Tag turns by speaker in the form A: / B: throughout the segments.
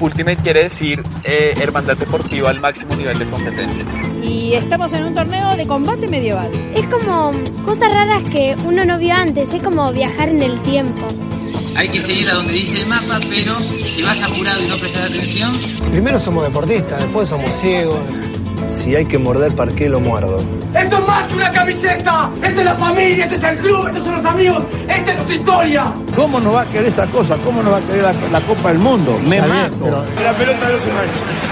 A: Ultimate quiere decir eh, hermandad deportiva al máximo nivel de competencia.
B: Y estamos en un torneo de combate medieval.
C: Es como cosas raras que uno no vio antes, es como viajar en el tiempo.
D: Hay que seguir a donde dice el mapa, pero si vas apurado y no prestas atención,
E: Primero somos deportistas, después somos ciegos.
F: Si hay que morder, ¿para qué lo muerdo?
G: ¡Esto es más que una camiseta! ¡Esta es la familia! ¡Este es el club! ¡Estos son los amigos! ¡Esta es nuestra historia!
F: ¿Cómo no va a querer esa cosa? ¿Cómo no va a querer la, la Copa del Mundo? Me mato.
G: La pelota no se mancha.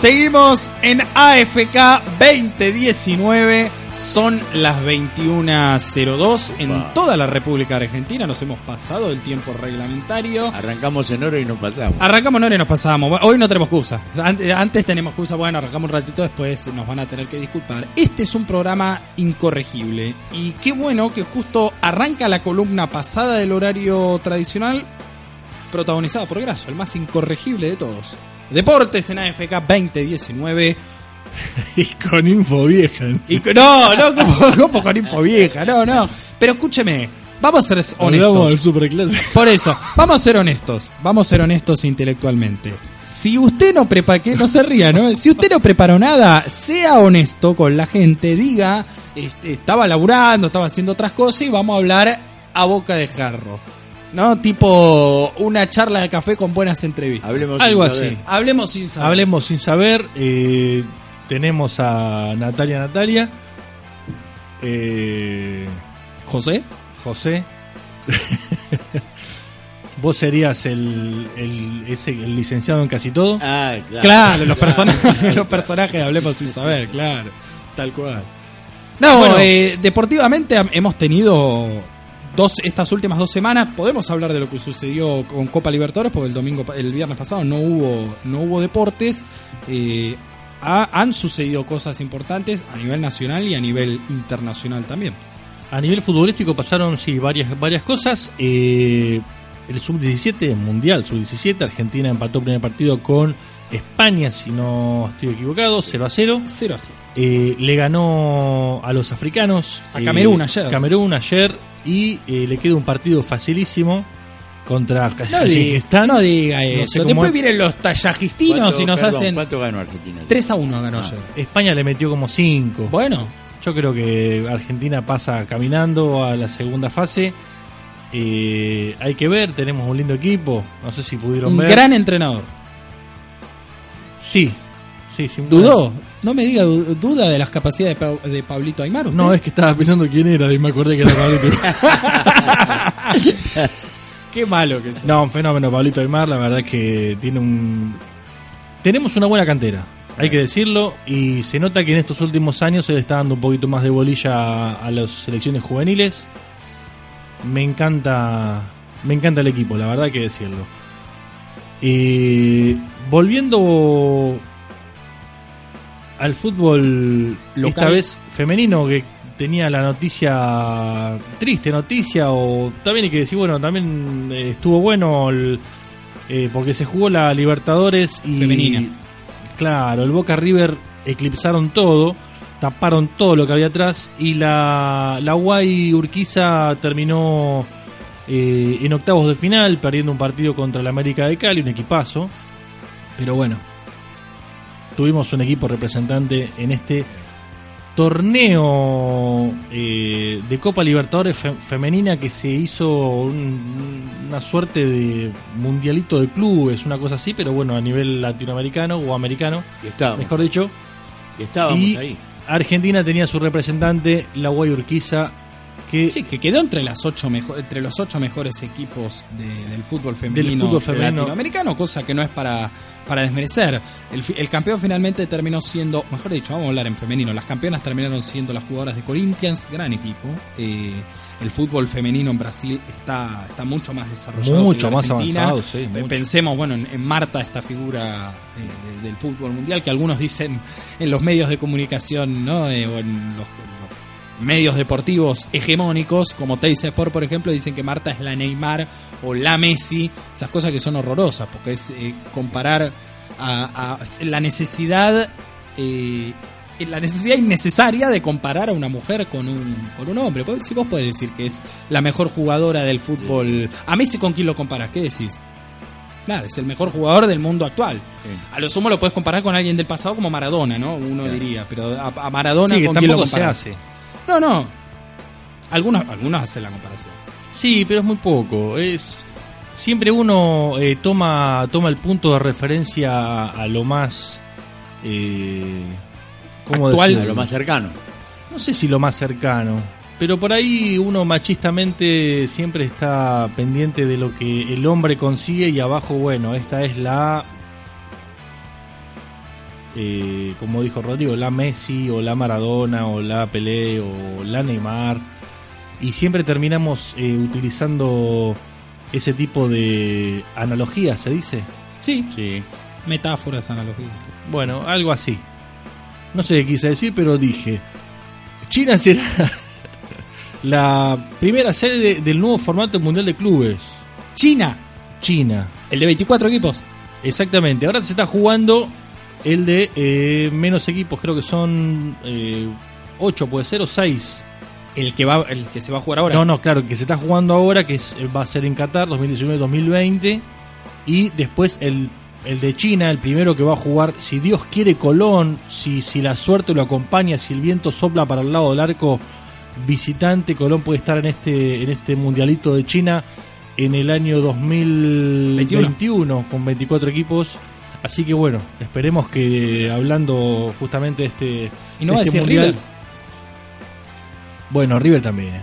H: Seguimos en AFK 2019. Son las 21.02 en toda la República Argentina. Nos hemos pasado el tiempo reglamentario.
I: Arrancamos en hora y nos pasamos.
H: Arrancamos en hora y nos pasamos. Hoy no tenemos excusa. Ante- Antes tenemos excusa. Bueno, arrancamos un ratito después. Nos van a tener que disculpar. Este es un programa incorregible. Y qué bueno que justo arranca la columna pasada del horario tradicional. Protagonizada por Graso, el más incorregible de todos. Deportes en AFK 2019.
J: Y con info vieja.
H: Y con- no, no, como, como con info vieja, no, no. Pero escúcheme, vamos a ser honestos. Por eso, vamos a ser honestos, vamos a ser honestos intelectualmente. Si usted no prepara, que no se ría, ¿no? Si usted no preparó nada, sea honesto con la gente, diga, este, estaba laburando, estaba haciendo otras cosas y vamos a hablar a boca de jarro. ¿No? Tipo una charla de café con buenas entrevistas.
I: Hablemos
J: Algo
I: sin
J: así.
I: saber.
H: Hablemos sin saber.
J: Hablemos sin saber. eh, tenemos a Natalia Natalia. Eh,
H: José.
J: José. Vos serías el, el, ese, el licenciado en casi todo.
I: Ah, claro.
H: Claro, los personajes, los personajes hablemos sin saber, claro. Tal cual. No,
J: Bueno.
H: eh, deportivamente hemos tenido dos estas últimas dos semanas. Podemos hablar de lo que sucedió con Copa Libertadores, porque el domingo, el viernes pasado no hubo, no hubo deportes. Eh, ha- han sucedido cosas importantes a nivel nacional y a nivel internacional también.
J: A nivel futbolístico pasaron sí varias varias cosas. Eh, el sub-17 mundial, sub-17, Argentina empató primer partido con España, si no estoy equivocado, 0 a 0.
H: 0 a 0.
J: Eh, le ganó a los africanos.
H: A
J: eh,
H: Camerún ayer.
J: Camerún ayer. Y eh, le queda un partido facilísimo contra Kazajistán.
H: no diga
J: No sé
H: eso. Después
J: es.
H: vienen los tayajistinos
I: ¿Cuánto-
H: y nos
I: perdón,
H: hacen
I: ¿Cuánto ganó Argentina?
H: 3 a 1 ganó
I: Ah.
H: ayer.
J: España le metió como 5.
H: Bueno,
J: Yo creo que Argentina pasa caminando a la segunda fase. Eh, hay que ver, tenemos un lindo equipo. No sé si pudieron
H: un
J: ver.
H: gran entrenador.
J: Sí, sí.
H: ¿Dudó? No me diga du- duda de las capacidades de, Pa- de Pablito Aymar. ¿usted?
J: No, es que estaba pensando quién era y me acordé que era Pablito.
H: Qué malo que es.
J: no, un fenómeno Pablito Aymar, la verdad es que tiene un... Tenemos una buena cantera, hay que decirlo, y se nota que en estos últimos años se le está dando un poquito más de bolilla a, a las selecciones juveniles. Me encanta, me encanta el equipo, la verdad hay que decirlo. Y volviendo al fútbol
H: Local.
J: esta vez femenino que tenía la noticia triste noticia o también hay que decir bueno también eh, estuvo bueno el- eh, porque se jugó la Libertadores y
H: Femenina.
J: claro el Boca River eclipsaron todo taparon todo lo que había atrás y la la Guay Urquiza terminó eh, en octavos de final perdiendo un partido contra el América de Cali un equipazo pero bueno tuvimos un equipo representante en este torneo eh, de Copa Libertadores fe- femenina que se hizo un- una suerte de mundialito de clubes, una cosa así, pero bueno, a nivel latinoamericano o americano,
I: Y estábamos.
J: mejor dicho.
I: Y estábamos
J: Y
I: ahí.
J: Argentina tenía su representante, la Guay Urquiza, que
H: Sí, que quedó entre las ocho mejo- entre los ocho mejores equipos de- del fútbol femenino,
J: fútbol femenino.
H: latinoamericano, cosa que no es para, para desmerecer. El, el campeón finalmente terminó siendo, mejor dicho, vamos a hablar en femenino, las campeonas terminaron siendo las jugadoras de Corinthians, gran equipo. Eh, el fútbol femenino en Brasil está, está mucho más desarrollado.
J: Mucho
H: que en
J: más avanzado, sí, mucho.
H: Pensemos, bueno, en, en Marta, esta figura eh, del fútbol mundial, que algunos dicen en los medios de comunicación, ¿no? Eh, o en los, en los medios deportivos hegemónicos, como Teis Sport, por ejemplo, dicen que Marta es la Neymar o la Messi, esas cosas que son horrorosas, porque es eh, comparar a, a la necesidad, eh, la necesidad innecesaria de comparar a una mujer con un, con un hombre. Pues, Si vos podés decir que es la mejor jugadora del fútbol, a Messi con quién lo comparás, ¿qué decís? Nada, es el mejor jugador del mundo actual. A lo sumo lo puedes comparar con alguien del pasado como Maradona, ¿no? Uno diría, pero a, a Maradona
J: Sí,
H: con quién lo
J: se
H: comparás.
J: hace.
H: No, no. Algunos, algunos hacen la comparación.
J: Sí, pero es muy poco. Es siempre uno eh, toma toma el punto de referencia a lo más eh, ¿cómo
H: Actual.
J: decirlo?
I: A lo más cercano.
J: No sé si lo más cercano, pero por ahí uno machistamente siempre está pendiente de lo que el hombre consigue y abajo, bueno, esta es la eh, como dijo Rodrigo, la Messi o la Maradona o la Pelé o la Neymar y siempre terminamos eh, utilizando ese tipo de analogías, ¿se dice?
H: Sí,
I: Sí.
H: metáforas, analogías.
J: Bueno, algo así. No sé qué quise decir, pero dije. China será la primera sede del nuevo formato mundial de clubes.
H: China,
J: China.
H: el de 24 equipos.
J: Exactamente. Ahora se está jugando el de eh, menos equipos. Creo que son eh, 8, puede ser, o 6.
H: El que va, el que se va a jugar ahora.
J: No, no, claro, que se está jugando ahora, que es- va a ser en Qatar 2019-2020. Y después el, el de China, el primero que va a jugar, si Dios quiere, Colón, si, si la suerte lo acompaña, si el viento sopla para el lado del arco visitante, Colón puede estar en este, en este mundialito de China en el año 2021 con 24 equipos. Así que bueno, esperemos que hablando justamente de este,
H: Y no
J: de
H: va a
J: este
H: decir River.
J: Bueno, River también.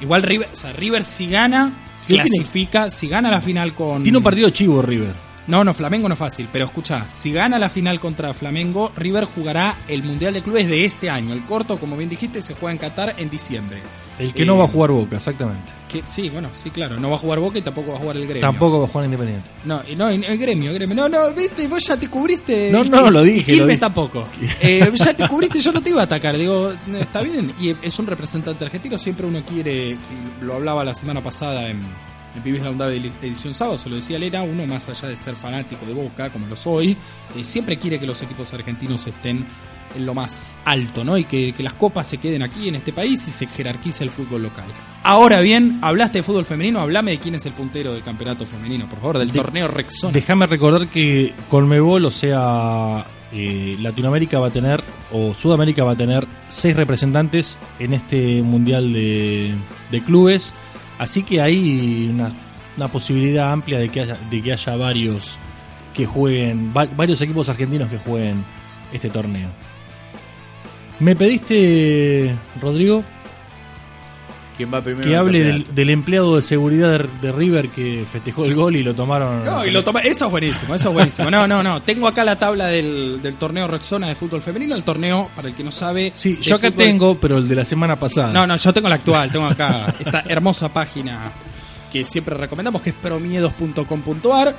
H: Igual River, o sea, River si gana,
J: ¿Qué tiene?
H: clasifica, si gana la final con...
J: Tiene un partido chivo River.
H: No, no, Flamengo no es fácil, pero escucha, si gana la final contra Flamengo, River jugará el Mundial de Clubes de este año. El corto, como bien dijiste, se juega en Qatar en diciembre.
J: El que
H: Eh,
J: no va a jugar Boca, exactamente.
H: Que, sí, bueno, sí, claro, no va a jugar Boca y tampoco va a jugar el Gremio.
J: Tampoco va a jugar Independiente.
H: No, no, el gremio, el gremio. No, no, viste, vos ya te cubriste.
J: No, no, lo dije,
H: Quilmes
J: lo dije.
H: tampoco. Eh, ya te cubriste, yo no te iba a atacar. Digo, está bien. Y es un representante argentino, siempre uno quiere, lo hablaba la semana pasada en, en Pibes de edición sábado, se lo decía Lera, uno más allá de ser fanático de Boca, como lo soy, eh, siempre quiere que los equipos argentinos estén en lo más alto, ¿no? Y que, que las copas se queden aquí en este país y se jerarquice el fútbol local. Ahora bien, hablaste de fútbol femenino, hablame de quién es el puntero del campeonato femenino, por favor, del
J: De-
H: torneo Rexona.
J: Déjame recordar que Colmebol, o sea, eh, Latinoamérica va a tener, o Sudamérica va a tener, seis representantes en este mundial de, de clubes. Así que hay una, posibilidad amplia de que haya, de que haya varios que jueguen, va- varios equipos argentinos que jueguen este torneo. Me pediste, Rodrigo,
I: ¿Quién va primero?
J: que hable del, empleado de seguridad de, de River que festejó el gol y lo tomaron.
H: No, y lo toma- eso es buenísimo, eso es buenísimo. No, no, no. Tengo acá la tabla del, del torneo Rexona de fútbol femenino, el torneo, para el que no sabe.
J: Sí, yo acá
H: fútbol-
J: tengo, pero el de la semana pasada.
H: No, no, yo tengo la actual, tengo acá esta hermosa página que siempre recomendamos, que es promiedos.com.ar.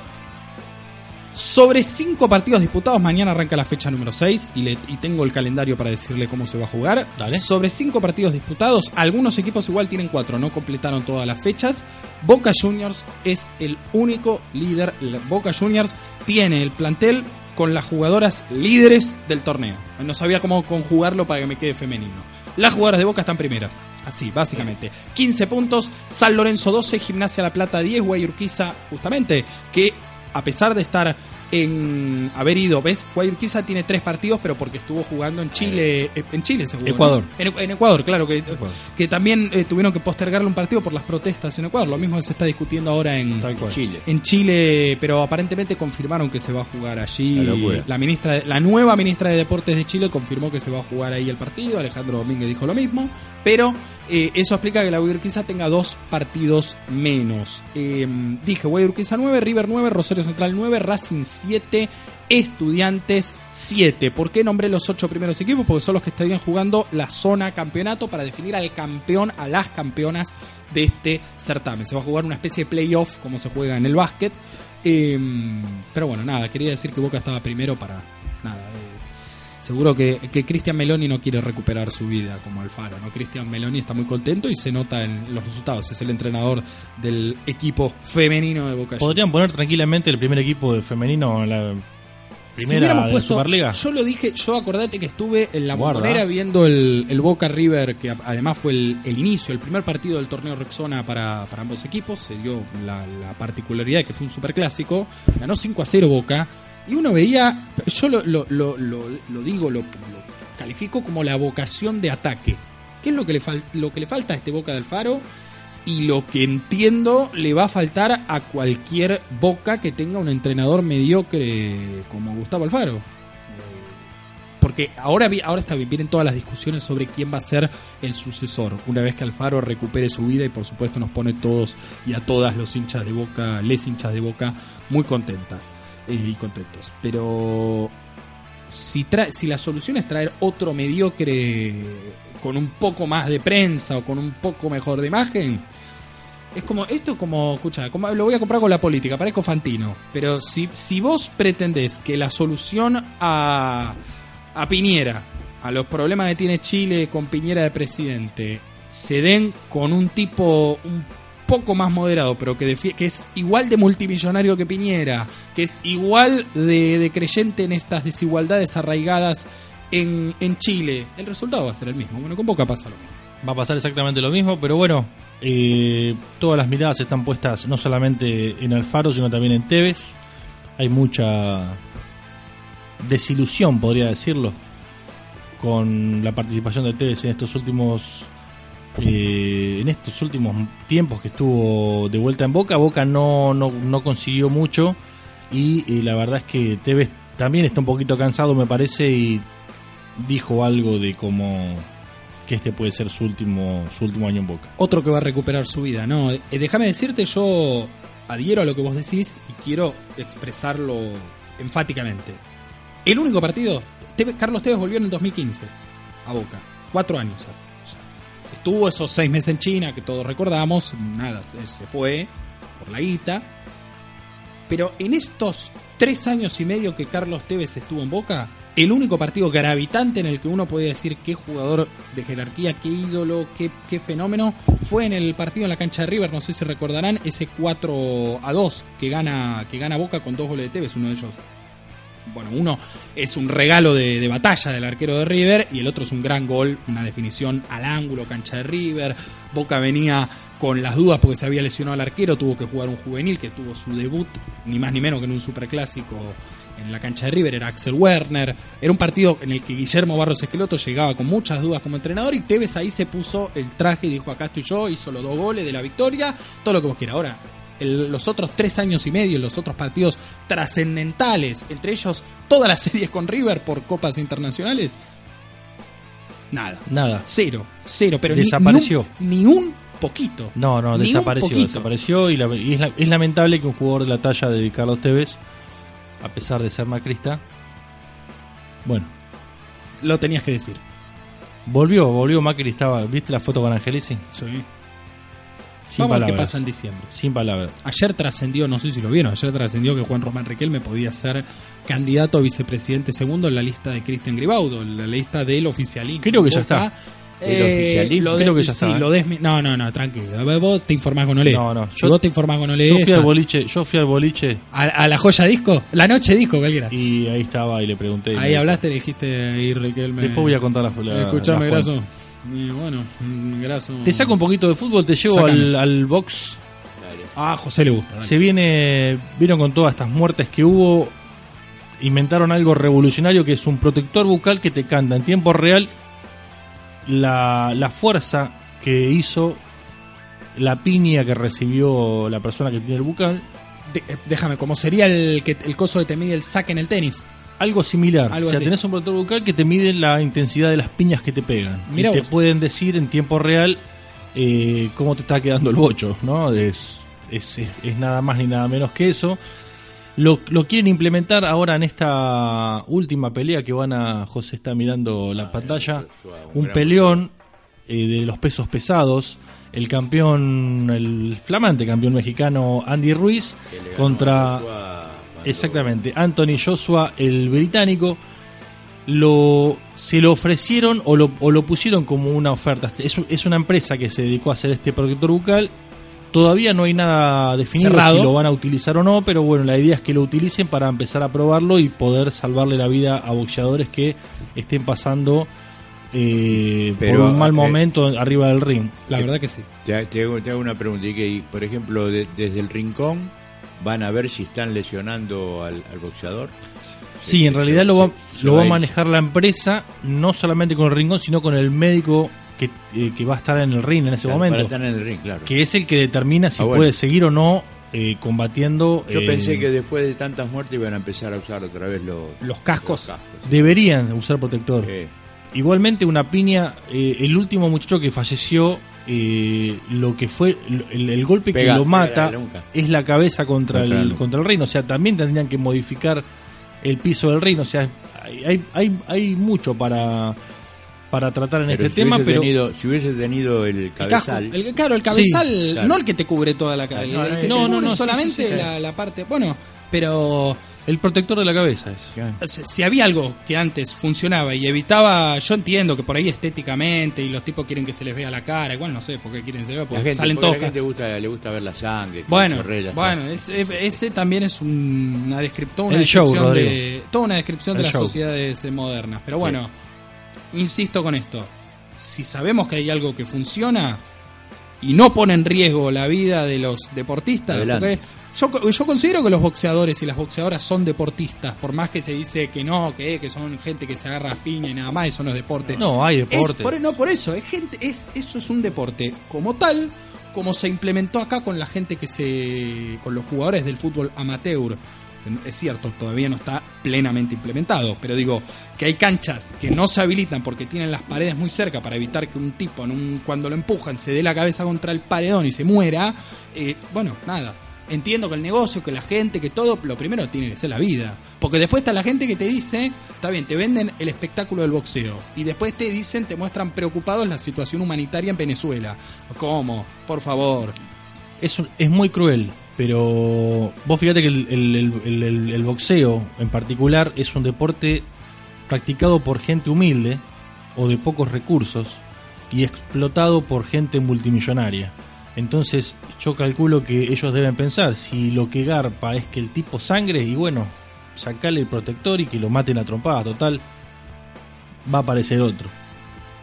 H: Sobre cinco partidos disputados, mañana arranca la fecha número 6 y, le- y tengo el calendario para decirle cómo se va a jugar.
J: Dale.
H: Sobre cinco partidos disputados, algunos equipos igual tienen cuatro, no completaron todas las fechas. Boca Juniors es el único líder. Boca Juniors tiene el plantel con las jugadoras líderes del torneo. No sabía cómo conjugarlo para que me quede femenino. Las jugadoras de Boca están primeras. Así, básicamente. 15 puntos, San Lorenzo 12, Gimnasia La Plata 10, Guayurquiza justamente, que a pesar de estar en haber ido. ¿Ves? Guayurquiza tiene tres partidos, pero porque estuvo jugando en Chile. eh, En Chile se jugó, ¿no?
J: Ecuador.
H: En, en Ecuador, claro, que, que también eh, tuvieron que postergarle un partido por las protestas en Ecuador. Lo mismo se está discutiendo ahora en
I: Chile.
H: En Chile, pero aparentemente confirmaron que se va a jugar allí.
I: La.
H: La ministra, la nueva ministra de Deportes de Chile confirmó que se va a jugar ahí el partido. Alejandro Domínguez dijo lo mismo, pero eh, eso explica que la Guayurquiza tenga dos partidos menos. Eh, dije Guayurquiza 9, River 9, Rosario Central 9, Racing 7, Estudiantes 7. ¿Por qué nombré los ocho primeros equipos? Porque son los que estarían jugando la zona campeonato para definir al campeón, a las campeonas de este certamen. Se va a jugar una especie de playoff como se juega en el básquet. Eh, pero bueno, nada, quería decir que Boca estaba primero para nada. Seguro que, que Cristian Meloni no quiere recuperar su vida como Alfaro, ¿no? Cristian Meloni está muy contento y se nota en los resultados. Es el entrenador del equipo femenino de Boca
J: Podrían poner tranquilamente el primer equipo de femenino en la
H: si
J: primera
H: hubiéramos
J: de
H: puesto,
J: Superliga.
H: yo lo dije, yo acordate que estuve en la bombonera viendo el, el Boca River, que además fue el, el inicio, el primer partido del torneo Rexona para, para ambos equipos. Se dio la, la particularidad de que fue un superclásico. Ganó 5 a 0 Boca. Y uno veía, yo lo, lo, lo, lo- digo, lo, califico como la vocación de ataque. ¿Qué es lo que le, lo que le falta a este Boca del Faro? y lo que entiendo le va a faltar a cualquier boca que tenga un entrenador mediocre como Gustavo Alfaro. Eh, Porque ahora, ahora está bien, vienen todas las discusiones sobre quién va a ser el sucesor. Una vez que Alfaro recupere su vida y por supuesto nos pone todos y a todas los hinchas de boca, les hinchas de boca, muy contentas y contentos. Pero si, si la solución es traer otro mediocre con un poco más de prensa o con un poco mejor de imagen, es como, esto es como, escucha, como, lo voy a comprar con la política, parezco Fantino, pero si, si vos pretendés que la solución a, a Piñera, a los problemas que tiene Chile con Piñera de presidente, se den con un tipo un poco más moderado, pero que, que es igual de multimillonario que Piñera, que es igual de, de creyente en estas desigualdades arraigadas en, en Chile, el resultado va a ser el mismo. Bueno, con Boca pasa lo mismo.
J: Va a pasar exactamente lo mismo, pero bueno, eh, todas las miradas están puestas no solamente en Alfaro, sino también en Tevez. Hay mucha desilusión, podría decirlo, con la participación de Tevez en estos últimos eh, en estos últimos tiempos que estuvo de vuelta en Boca. Boca no, no, consiguió mucho y eh, la verdad es que Tevez también está un poquito cansado, me parece, y dijo algo de cómo que este puede ser su último su último año en Boca.
H: otro que va a recuperar su vida. No, eh, déjame decirte, yo adhiero a lo que vos decís y quiero expresarlo enfáticamente. El único partido, Carlos Tevez volvió en el 2015 a Boca, cuatro años hace. Estuvo esos seis meses en China que todos recordamos, nada, se, se fue por la guita. Pero en estos tres años y medio que Carlos Tevez estuvo en Boca, el único partido gravitante en el que uno podía decir qué jugador de jerarquía, qué ídolo, qué, qué fenómeno, fue en el partido en la cancha de River, no sé si recordarán, ese 4 a 2 que gana, que gana Boca con dos goles de Tevez, uno de ellos bueno, uno es un regalo de, batalla del arquero de River y el otro es un gran gol, una definición al ángulo, cancha de River. Boca venía con las dudas porque se había lesionado al arquero, tuvo que jugar un juvenil que tuvo su debut, ni más ni menos que en un superclásico en la cancha de River, era Axel Werner. Era un partido en el que Guillermo Barros Esqueloto llegaba con muchas dudas como entrenador y Tevez ahí se puso el traje y dijo: Acá estoy yo, hizo los dos goles de la victoria, todo lo que vos quieras. Ahora, el- los otros tres años y medio, los otros partidos trascendentales, entre ellos todas las series con River por copas internacionales, nada.
J: Nada.
H: Cero, cero, pero ni-
J: Desapareció.
H: Ni, un, ni un poquito.
J: No, no,
H: Ni
J: desapareció, desapareció y, la- y es, la- es lamentable que un jugador de la talla de Carlos Tevez, a pesar de ser macrista, bueno,
H: Lo tenías que decir.
J: volvió, volvió Macri, estaba, ¿viste la foto con Angelici?
H: Sí.
J: Sin
H: Vamos a ver qué
J: palabras.
H: pasa en diciembre.
J: Sin palabras.
H: Ayer trascendió, no sé si lo vieron, ayer trascendió que Juan Román Riquelme podía ser candidato a vicepresidente segundo en la lista de Cristian Gribaudo, en la lista del oficialismo.
J: Creo que ya está.
I: ¿El
H: Eh,
I: oficialismo?
H: lo
J: Creo que ya
H: sí,
J: está,
H: lo No, no, no, tranquilo. Vos te informás con Olé.
J: No, no,
H: Si
J: yo-
H: vos te informás con Olé.
J: Yo fui al boliche, yo fui al boliche
H: ¿A, a la joya disco? La noche disco, cualquiera.
J: y ahí estaba y le pregunté. y
H: Ahí hablaste, le dijiste ahí Riquelme.
J: Después voy a contar la, la
H: Escuchame. Graso. Y bueno, mm, Graso.
J: Te saco un poquito de fútbol, te llevo al, al box.
H: Ah, a José le gusta. dale.
J: Se viene, vieron con todas estas muertes que hubo. inventaron algo revolucionario que es un protector bucal que te canta en tiempo real la, la fuerza que hizo la piña que recibió la persona que tiene el bucal.
H: De- eh, déjame, como sería el, que, el coso que te mide el saque en el tenis.
J: Algo similar.
H: Algo
J: o sea,
H: así.
J: tenés un protector bucal que te mide la intensidad de las piñas que te pegan.
H: Mirá
J: y te pueden decir en tiempo real eh, cómo te está quedando el bocho, ¿no? Es, es, es- es nada más ni nada menos que eso. Lo, lo quieren implementar ahora en esta última pelea que van a. José está mirando la pantalla. Un peleón eh, de los pesos pesados. El campeón, el flamante campeón mexicano Andy Ruiz contra. Exactamente, Anthony Joshua, el británico, lo se lo ofrecieron o lo, o lo pusieron como una oferta. Es, es una empresa que se dedicó a hacer este protector bucal. Todavía no hay nada definido
H: Cerrado.
J: si lo van a utilizar o no, pero bueno, la idea es que lo utilicen para empezar a probarlo y poder salvarle la vida a boxeadores que estén pasando eh,
I: Pero,
J: por un mal
I: eh,
J: momento arriba del ring.
H: La verdad que sí.
I: Te, te hago, te hago una pregunta. y que, por ejemplo, de- desde el rincón, ¿van a ver si están lesionando al, al boxeador?
J: Sí, en realidad lo va,
I: se
J: lo va a manejar la empresa, no solamente con el rincón, sino con el médico que, eh, que va a estar en el ring en ese
I: Claro,
J: momento.
I: Estar en el ring, claro.
J: Que es el que determina si
I: Ah, bueno.
J: puede seguir o no eh, combatiendo.
I: Yo
J: eh,
I: pensé que después de tantas muertes iban a empezar a usar otra vez los,
H: Los cascos.
I: los cascos.
J: Deberían usar protector.
I: Eh,
J: Igualmente, una piña, eh, el último muchacho que falleció, eh, lo que fue el, el golpe
I: Pega-
J: que lo mata es la cabeza contra, el, contra el reino. O sea, también tendrían que modificar el piso del reino. O sea, hay, hay, hay, hay mucho para, para tratar en
I: pero
J: este
I: si
J: tema,
I: hubiese
J: pero
I: tenido, si hubiese tenido el cabezal,
H: el- claro, el cabezal,
J: Sí,
I: claro.
H: no el que te cubre toda la cara,
I: No,
H: el que
J: no,
H: te
J: no,
H: cubre solamente
J: sí, sí,
H: la, la parte. Bueno, pero
J: el protector de la cabeza es.
H: si si había algo que antes funcionaba y evitaba, yo entiendo que por ahí estéticamente y los tipos quieren que se les vea la cara, igual no sé por qué quieren que se vea,
I: la
H: porque
I: gente,
H: salen
I: porque la gente gusta, le gusta ver la sangre,
H: Bueno,
I: la
H: bueno,
I: sangre.
H: ese, ese también es un- una, descrip- toda una
J: El show,
H: descripción de toda una descripción de las
J: show.
H: sociedades modernas. Pero bueno, insisto con esto, si sabemos que hay algo que funciona y no pone en riesgo la vida de los deportistas,
I: Adelante.
H: porque yo, yo considero que los boxeadores y las boxeadoras son deportistas, por más que se dice que no, que, que son gente que se agarra a piña y nada más, eso no es deporte.
J: No, hay
H: Es
J: deporte.
H: por, no, por eso, es gente, es, eso es un deporte como tal, como se implementó acá con la gente que se. con los jugadores del fútbol amateur. Es cierto, todavía no está plenamente implementado, pero digo que hay canchas que no se habilitan porque tienen las paredes muy cerca para evitar que un tipo en un- cuando lo empujan se dé la cabeza contra el paredón y se muera. Eh, bueno, nada. Entiendo que el negocio, que la gente, que todo, lo primero tiene que ser la vida. Porque después está la gente que te dice, está bien, te venden el espectáculo del boxeo. Y después te dicen, te muestran preocupados la situación humanitaria en Venezuela. ¿Cómo? Por favor.
J: es, es muy cruel, pero vos fíjate que el boxeo en particular es un deporte practicado por gente humilde o de pocos recursos y explotado por gente multimillonaria. Entonces yo calculo que ellos deben pensar, si lo que garpa es que el tipo sangre, y bueno, sacale el protector y que lo maten a trompadas, total, va a aparecer otro.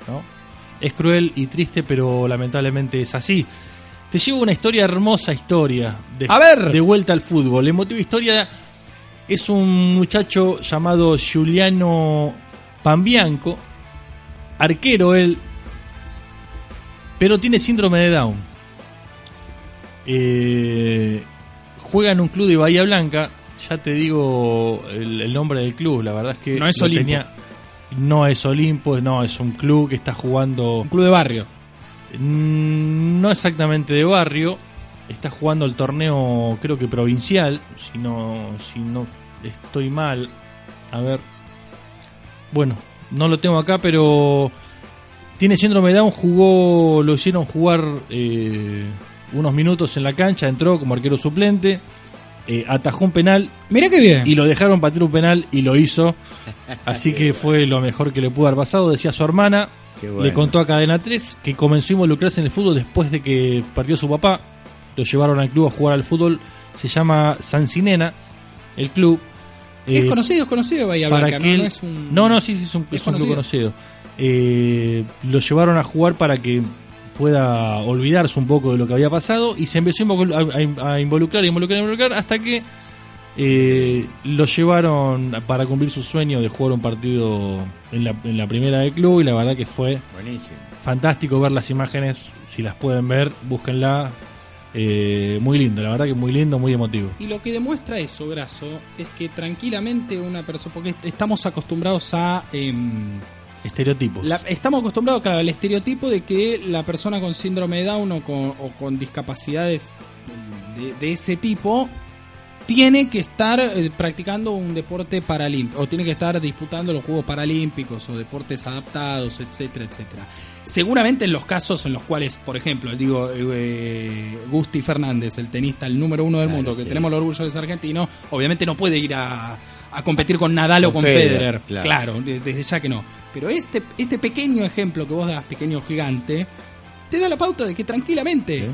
J: ¿no? Es cruel y triste, pero lamentablemente es así. Te llevo una historia, hermosa historia. De,
H: A ver.
J: De vuelta al fútbol. El motivo de historia es un muchacho llamado Giuliano Pambianco, arquero él, pero tiene síndrome de Down. Eh, juega en un club de Bahía Blanca. Ya te digo el, el nombre del club, la verdad es que
H: No es Olimpo.
J: no es Olimpo, no, es un club que está jugando
H: Un club de barrio.
J: Mm, no exactamente de barrio, está jugando el torneo creo que provincial, si no, si no estoy mal, a ver, bueno, no lo tengo acá, pero tiene síndrome de Down, jugó, lo hicieron jugar eh, unos minutos en la cancha, entró como arquero suplente, eh, atajó un penal
H: Mira qué bien.
J: y lo dejaron patear un penal y lo hizo, así que fue lo mejor que le pudo haber pasado, decía su hermana,
I: bueno.
J: le contó a Cadena 3 que comenzó a involucrarse en el fútbol después de que perdió su papá. Lo llevaron al club a jugar al fútbol. Se llama Sancinena, el club.
H: es
J: Eh,
H: conocido, es conocido Bahía
J: para
H: Blanca,
J: que
H: ¿no?
J: él-
H: No es un...
J: no, no, sí, sí, es un,
H: es
J: es un club
H: conocido.
J: conocido. Eh, lo llevaron a jugar para que pueda olvidarse un poco de lo que había pasado y se empezó a involu- a, a- a involucrar, a involucrar, a involucrar hasta que Eh, lo llevaron para cumplir su sueño de jugar un partido en la, en la primera del club y la verdad que fue
I: Buenísimo.
J: fantástico ver las imágenes. Si las pueden ver, búsquenla. Eh, muy lindo, la verdad que muy lindo, muy emotivo.
H: Y lo que demuestra eso, Graso, es que tranquilamente una persona, porque estamos acostumbrados a... em,
J: Estereotipos.
H: la- estamos acostumbrados claro, al estereotipo de que la persona con síndrome de Down o con, o con discapacidades de, de ese tipo tiene que estar eh, practicando un deporte paralímpico o tiene que estar disputando los Juegos Paralímpicos o deportes adaptados, etcétera, etcétera. Seguramente en los casos en los cuales, por ejemplo, digo, eh, Gusti Fernández, el tenista, el número uno del
I: Claro,
H: mundo, que
I: sí.
H: tenemos el orgullo de ser argentino, obviamente no puede ir a, a competir con Nadal o
I: Con Federer,
H: Federer.
I: claro.
H: Claro, de- desde ya que no. Pero este, este pequeño ejemplo que vos das, pequeño gigante, te da la pauta de que tranquilamente,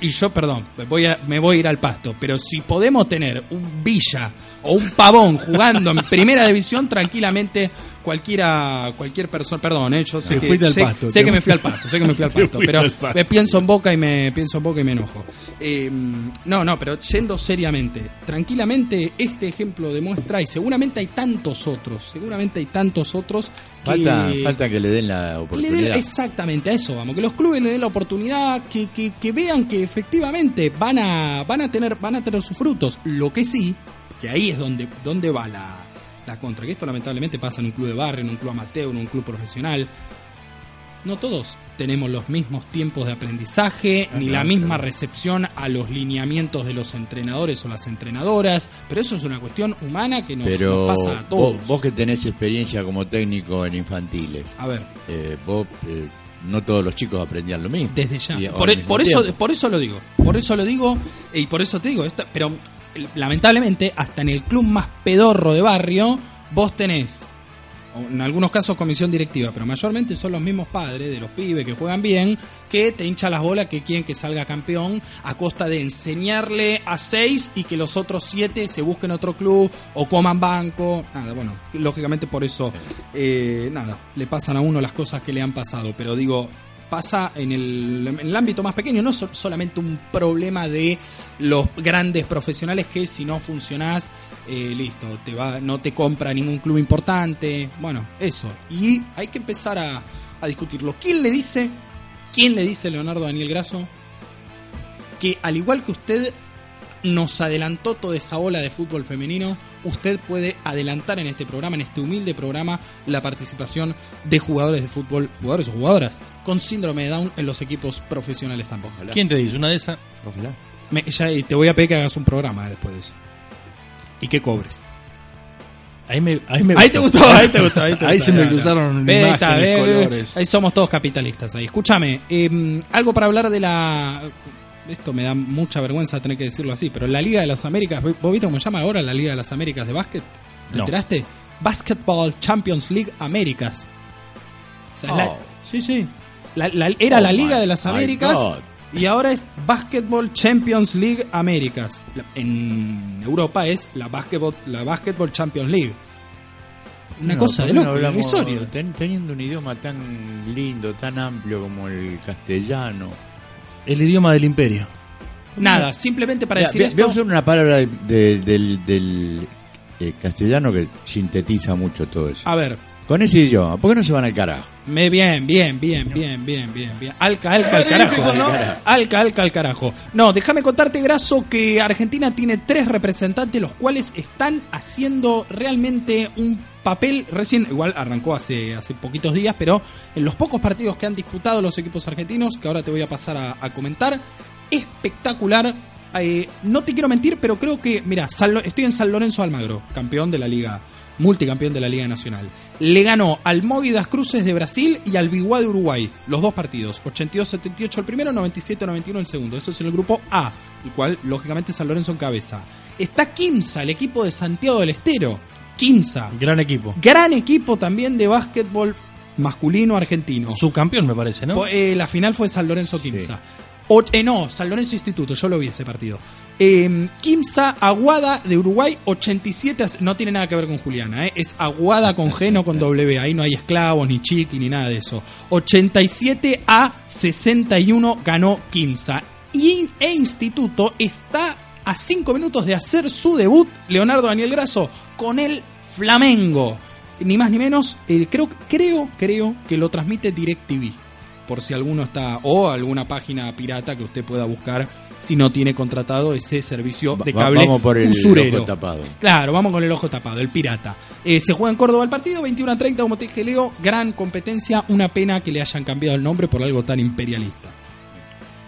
H: y yo, perdón, voy, a, me voy a ir al pasto, pero si podemos tener un Villa o un Pavón jugando en primera división, tranquilamente cualquiera, cualquier persona, perdón, eh, yo sé, que, sé,
J: pasto,
H: sé que me fui al pasto, sé que me fui al pasto, pero
J: al pasto.
H: me pienso en boca y me pienso en boca y me enojo. Eh, no, no, pero yendo seriamente, tranquilamente este ejemplo demuestra, y seguramente hay tantos otros, seguramente hay tantos otros que...
I: Falta, falta que le den la
H: Le den-
I: oportunidad.
H: exactamente a eso vamos, que los clubes le den la oportunidad, que, que, que vean que efectivamente van a, van a tener, van a tener sus frutos. Lo que sí, que ahí es donde, donde va la, la contra, que esto lamentablemente pasa en un club de barrio, en un club amateur, en un club profesional. No todos tenemos los mismos tiempos de aprendizaje, ni la misma
I: claro.
H: recepción a los lineamientos de los entrenadores o las entrenadoras, pero eso es una cuestión humana que nos,
I: Pero
H: nos pasa a todos.
I: vos, vos que tenés experiencia como técnico en infantiles,
H: A ver,
I: eh, vos eh, no todos los chicos aprendían lo mismo.
H: Desde ya.
I: Y-
H: por,
I: mismo
H: por eso, por eso lo digo. Por eso lo digo. Y por eso te digo. esta- pero lamentablemente, hasta en el club más pedorro de barrio, vos tenés. En algunos casos comisión directiva, pero mayormente son los mismos padres de los pibes que juegan bien, que te hinchan las bolas que quieren que salga campeón a costa de enseñarle a seis y que los otros siete se busquen otro club o coman banco. Nada, bueno, lógicamente por eso, eh, nada, le pasan a uno las cosas que le han pasado, pero digo, pasa en el, ámbito más pequeño, no es so- solamente un problema de los grandes profesionales que si no funcionás, eh, listo, te va, no te compra ningún club importante, bueno, eso. Y hay que empezar a, a discutirlo. ¿Quién le dice, quién le dice Leonardo Daniel Grasso, que al igual que usted nos adelantó toda esa ola de fútbol femenino, usted puede adelantar en este programa, en este humilde programa, la participación de jugadores de fútbol, jugadores o jugadoras con síndrome de Down en los equipos profesionales tampoco.
J: ¿Quién te dice? Una de esas.
I: Ojalá.
H: Me- ya te voy a pedir que hagas un programa después de eso. Y que cobres.
J: Ahí, me, ahí, me
H: Ahí te gustó, ahí te gustó. Ahí, te
J: Ahí
H: gustó.
J: se me cruzaron imágenes, colores.
H: Ahí somos todos capitalistas ahí. Escúchame, eh, algo para hablar de la... Esto me da mucha vergüenza tener que decirlo así, pero la Liga de las Américas, ¿vos viste cómo se llama ahora la Liga de las Américas de básquet? ¿Te
J: No.
H: enteraste? Basketball Champions League Américas. O sea, la-
I: Oh.
H: sí, sí. La- la- era
I: Oh
H: la Liga
I: my-
H: de las Américas y ahora es Basketball Champions League Américas. En Europa es la Basketball, la Basketball Champions League. Una
I: No,
H: cosa
I: ¿por
H: de
I: no
H: loco, irrisorio.
I: ten- teniendo un idioma tan lindo, tan amplio como el castellano.
J: El idioma del imperio.
H: Nada, simplemente para decir esto.
I: Voy a usar una palabra de- de- del, del, eh, castellano que sintetiza mucho todo eso.
H: A ver,
I: Con ese idioma, ¿por qué no se van al carajo?
H: me bien, bien, bien, bien, bien, bien, bien. Alca, alca, al carajo. Alca, alca, al carajo. No, déjame contarte, Graso, que Argentina tiene tres representantes, los cuales están haciendo realmente un papel recién, igual arrancó hace, hace poquitos días, pero en los pocos partidos que han disputado los equipos argentinos, que ahora te voy a pasar a, comentar, espectacular. Eh, no te quiero mentir, pero creo que, mira, estoy en San Lorenzo Almagro, campeón de la Liga, multicampeón de la Liga Nacional. Le ganó al Movidas Cruces de Brasil y al Biguá de Uruguay, los dos partidos, 82-78 el primero, 97-91 el segundo. Eso es en el grupo A, el cual lógicamente San Lorenzo encabeza. Está Kimsa, el equipo de Santiago del Estero. Kimsa,
J: Gran equipo.
H: gran equipo también de básquetbol masculino argentino.
J: Subcampeón, me parece, ¿no?
H: Eh, la final fue San Lorenzo Kimsa. O- eh, no, San Lorenzo Instituto, yo lo vi ese partido. Eh, Kimsa Aguada de Uruguay, 87 a- No tiene nada que ver con Juliana, eh, es Aguada con G, no con W. Ahí no hay esclavos, ni chiqui, ni nada de eso. 87 a 61 ganó Kimsa. Y, e Instituto está a 5 minutos de hacer su debut, Leonardo Daniel Grasso, con el Flamengo. Ni más ni menos, eh, creo, creo, creo que lo transmite DirecTV. Por si alguno está, o alguna página pirata que usted pueda buscar si no tiene contratado ese servicio de cable
I: vamos por el
H: usurero.
I: ojo tapado.
H: Claro, vamos con el ojo tapado, el pirata. Eh, se juega en Córdoba el partido, 21 a 30, como te dije, Leo. Gran competencia, una pena que le hayan cambiado el nombre por algo tan imperialista.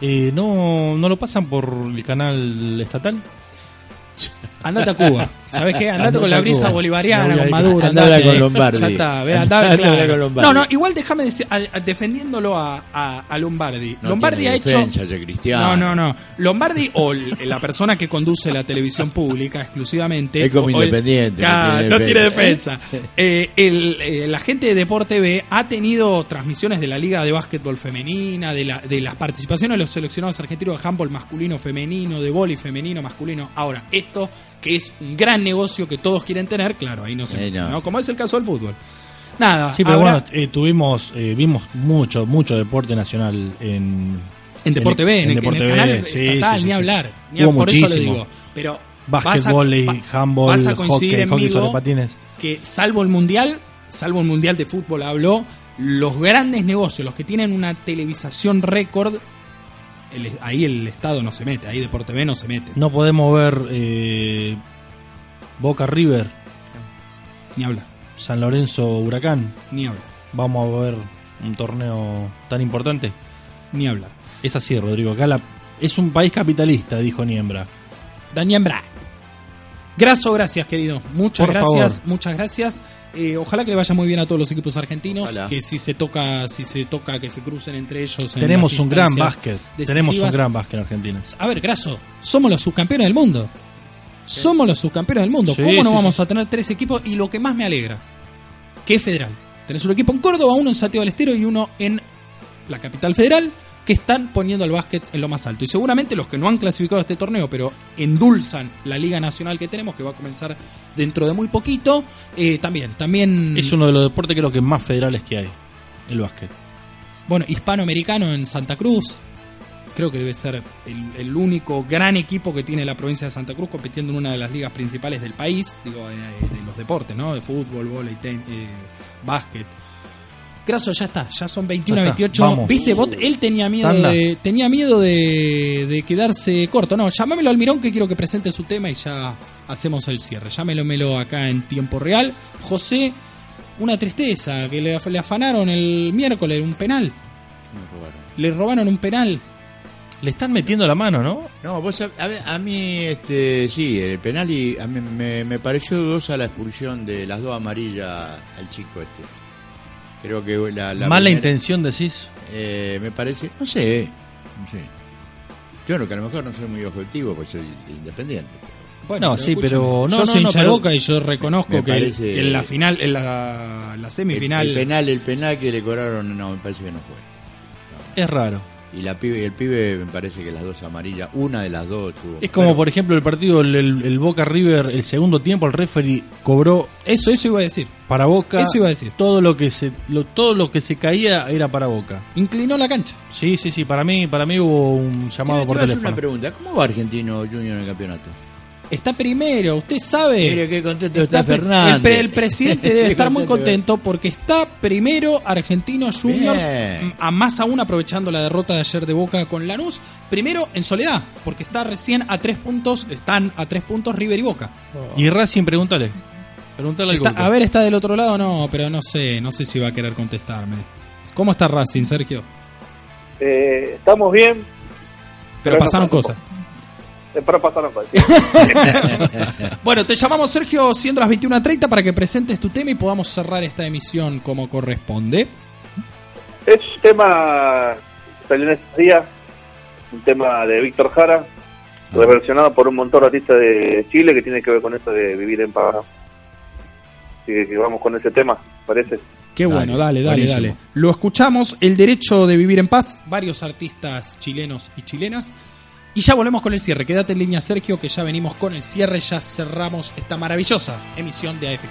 J: Eh, ¿no, ¿No lo pasan por el canal estatal?
H: Andate a Cuba. ¿Sabes qué? Andate
J: Andate
H: con la brisa bolivariana, con Maduro. andate.
I: con Lombardi.
H: Ya está, ve,
I: Andá
H: andá,
I: a hablar
H: claro.
I: con Lombardi.
H: No, no, igual déjame decir, a- a- defendiéndolo a, a- Lombardi.
I: No
H: Lombardi ha hecho. No, no, no. Lombardi o la persona que conduce la televisión pública exclusivamente.
I: Es como
H: o el-
I: independiente, no
H: Claro,
I: tiene
H: no tiene
I: defensa.
H: defensa. Eh, el, eh, la gente de Deporte B ha tenido transmisiones de la Liga de Básquetbol Femenina, de, la, de las participaciones de los seleccionados argentinos de handball masculino, femenino, de vóley femenino, masculino. Ahora, esto que es un gran negocio que todos quieren tener, claro, ahí no se
I: Eh, no.
H: ¿no? Como es el caso del fútbol. Nada,
J: Sí, pero
H: ahora-
J: bueno, eh, tuvimos, eh, vimos mucho, mucho deporte nacional en...
H: En Deporte B, en, el,
J: Deporte
H: en el
J: B,
H: canal
J: sí,
H: estatal,
J: sí, sí,
H: ni
J: sí.
H: hablar. Ni
J: Hubo
H: por eso lo
J: muchísimo.
H: digo. Pero
J: Básquetbol,
H: va-
J: handball,
H: vas a coincidir
J: hockey, hockey sobre patines.
H: que salvo el mundial, salvo el mundial de fútbol habló, los grandes negocios, los que tienen una televisación récord, el- ahí el Estado no se mete, ahí Deporte B no se mete.
J: No podemos ver eh, Boca River,
H: Ni hablar,
J: San Lorenzo Huracán.
H: ni hablar,
J: Vamos a ver un torneo tan importante.
H: ni hablar.
J: Es así, Rodrigo. Acá la- es un país capitalista, dijo Niembra.
H: Daniel Bra. Graso, gracias, querido. Muchas
J: Por
H: gracias,
J: favor.
H: muchas gracias. Eh, ojalá que le vaya muy bien a todos los equipos argentinos.
I: Ojalá.
H: Que si se toca, si se toca, que se crucen entre ellos. en
J: Tenemos un gran básquet. Tenemos un gran básquet en Argentina.
H: A ver, Graso, somos los subcampeones del mundo. Somos los subcampeones del mundo.
J: Sí,
H: ¿Cómo no
J: sí,
H: vamos
J: sí.
H: a tener tres equipos? Y lo que más me alegra, que es federal. Tenés un equipo en Córdoba, uno en Santiago del Estero y uno en la capital federal, que están poniendo el básquet en lo más alto. Y seguramente los que no han clasificado a este torneo, pero endulzan la Liga Nacional que tenemos, que va a comenzar dentro de muy poquito, eh, también, también...
J: Es uno de los deportes creo que más federales que hay. El básquet.
H: Bueno, hispanoamericano en Santa Cruz. Creo que debe ser el, el único gran equipo que tiene la provincia de Santa Cruz compitiendo en una de las ligas principales del país, digo, eh, de los deportes, ¿no? De fútbol, vóley, eh, básquet. Graso, ya está, ya son 21 a
J: Ya está,
H: 28.
J: vamos.
H: ¿Viste? Vos- él tenía miedo
J: Tanda.
H: de tenía miedo de, de quedarse corto. No, llamámelo al Mirón que quiero que presente su tema y ya hacemos el cierre. Llámelo acá en tiempo real. José, una tristeza que le, le afanaron el miércoles un penal. Le robaron un penal.
J: Le están metiendo la mano, ¿no?
I: No, vos a, ver, a mí, este, sí, el penal y a mí me, me pareció dudosa la expulsión de las dos amarillas al chico este. Creo que la, la
J: Mala
I: primera-
J: intención, decís.
I: eh, me parece, no sé, no sé. Yo no, que a lo mejor no soy muy objetivo, pues soy independiente.
J: No, sí, pero- no,
H: yo
J: no,
H: soy
J: no,
H: hincha Boca y yo reconozco que, el- que en la final, en la, la
I: El,
H: semifinal.
I: el penal, el penal que le cobraron, no, me parece que no fue.
J: Es raro.
I: Y la pibe, el pibe me parece que las dos amarillas, una de las dos tuvo.
J: Es como, por ejemplo, el partido, el, el- el Boca River, el segundo tiempo, el referee cobró
H: Eso, eso iba a decir.
J: para Boca.
H: Eso iba a decir.
J: Todo lo que se, lo- todo lo que se caía era para Boca.
H: Inclinó la cancha.
J: Sí, sí, sí. Para mí, para mí hubo un llamado
I: te
J: por
I: a hacer
J: teléfono.
I: una pregunta, ¿cómo va Argentino Junior en el campeonato?
H: Está primero, usted sabe.
I: Mire qué contento está, Fernández.
H: El, pre- el presidente debe estar muy
I: contento.
H: porque está primero Argentinos Juniors,
I: Bien.
H: a más aún aprovechando la derrota de ayer de Boca con Lanús. Primero en soledad, porque está recién a tres puntos, están a tres puntos River y Boca.
J: Y Racing, pregúntale. Pregúntale al
H: Está- a ver, está del otro lado, no, pero no sé, no sé si va a querer contestarme. ¿Cómo está Racing, Sergio?
K: Eh, estamos bien,
H: Pero
K: Pero
H: pasaron
K: no
H: cosas.
K: Pero pasaron.
H: Bueno, te llamamos Sergio siendo las 21.30 para que presentes tu tema y podamos cerrar esta emisión como corresponde.
K: Es un tema que salió en estos días, un tema de Víctor Jara, reversionado por un montón de artistas de Chile que tiene que ver con esto de vivir en paz. Así que, vamos con ese tema, ¿parece?
H: Qué bueno, dale,
I: Dale,
H: dale,
I: buenísimo.
H: dale. Lo escuchamos, El Derecho de Vivir en Paz, varios artistas chilenos y chilenas. Y ya volvemos con el cierre. Quédate en línea, Sergio, que ya venimos con el cierre. Ya cerramos esta maravillosa emisión de AFK.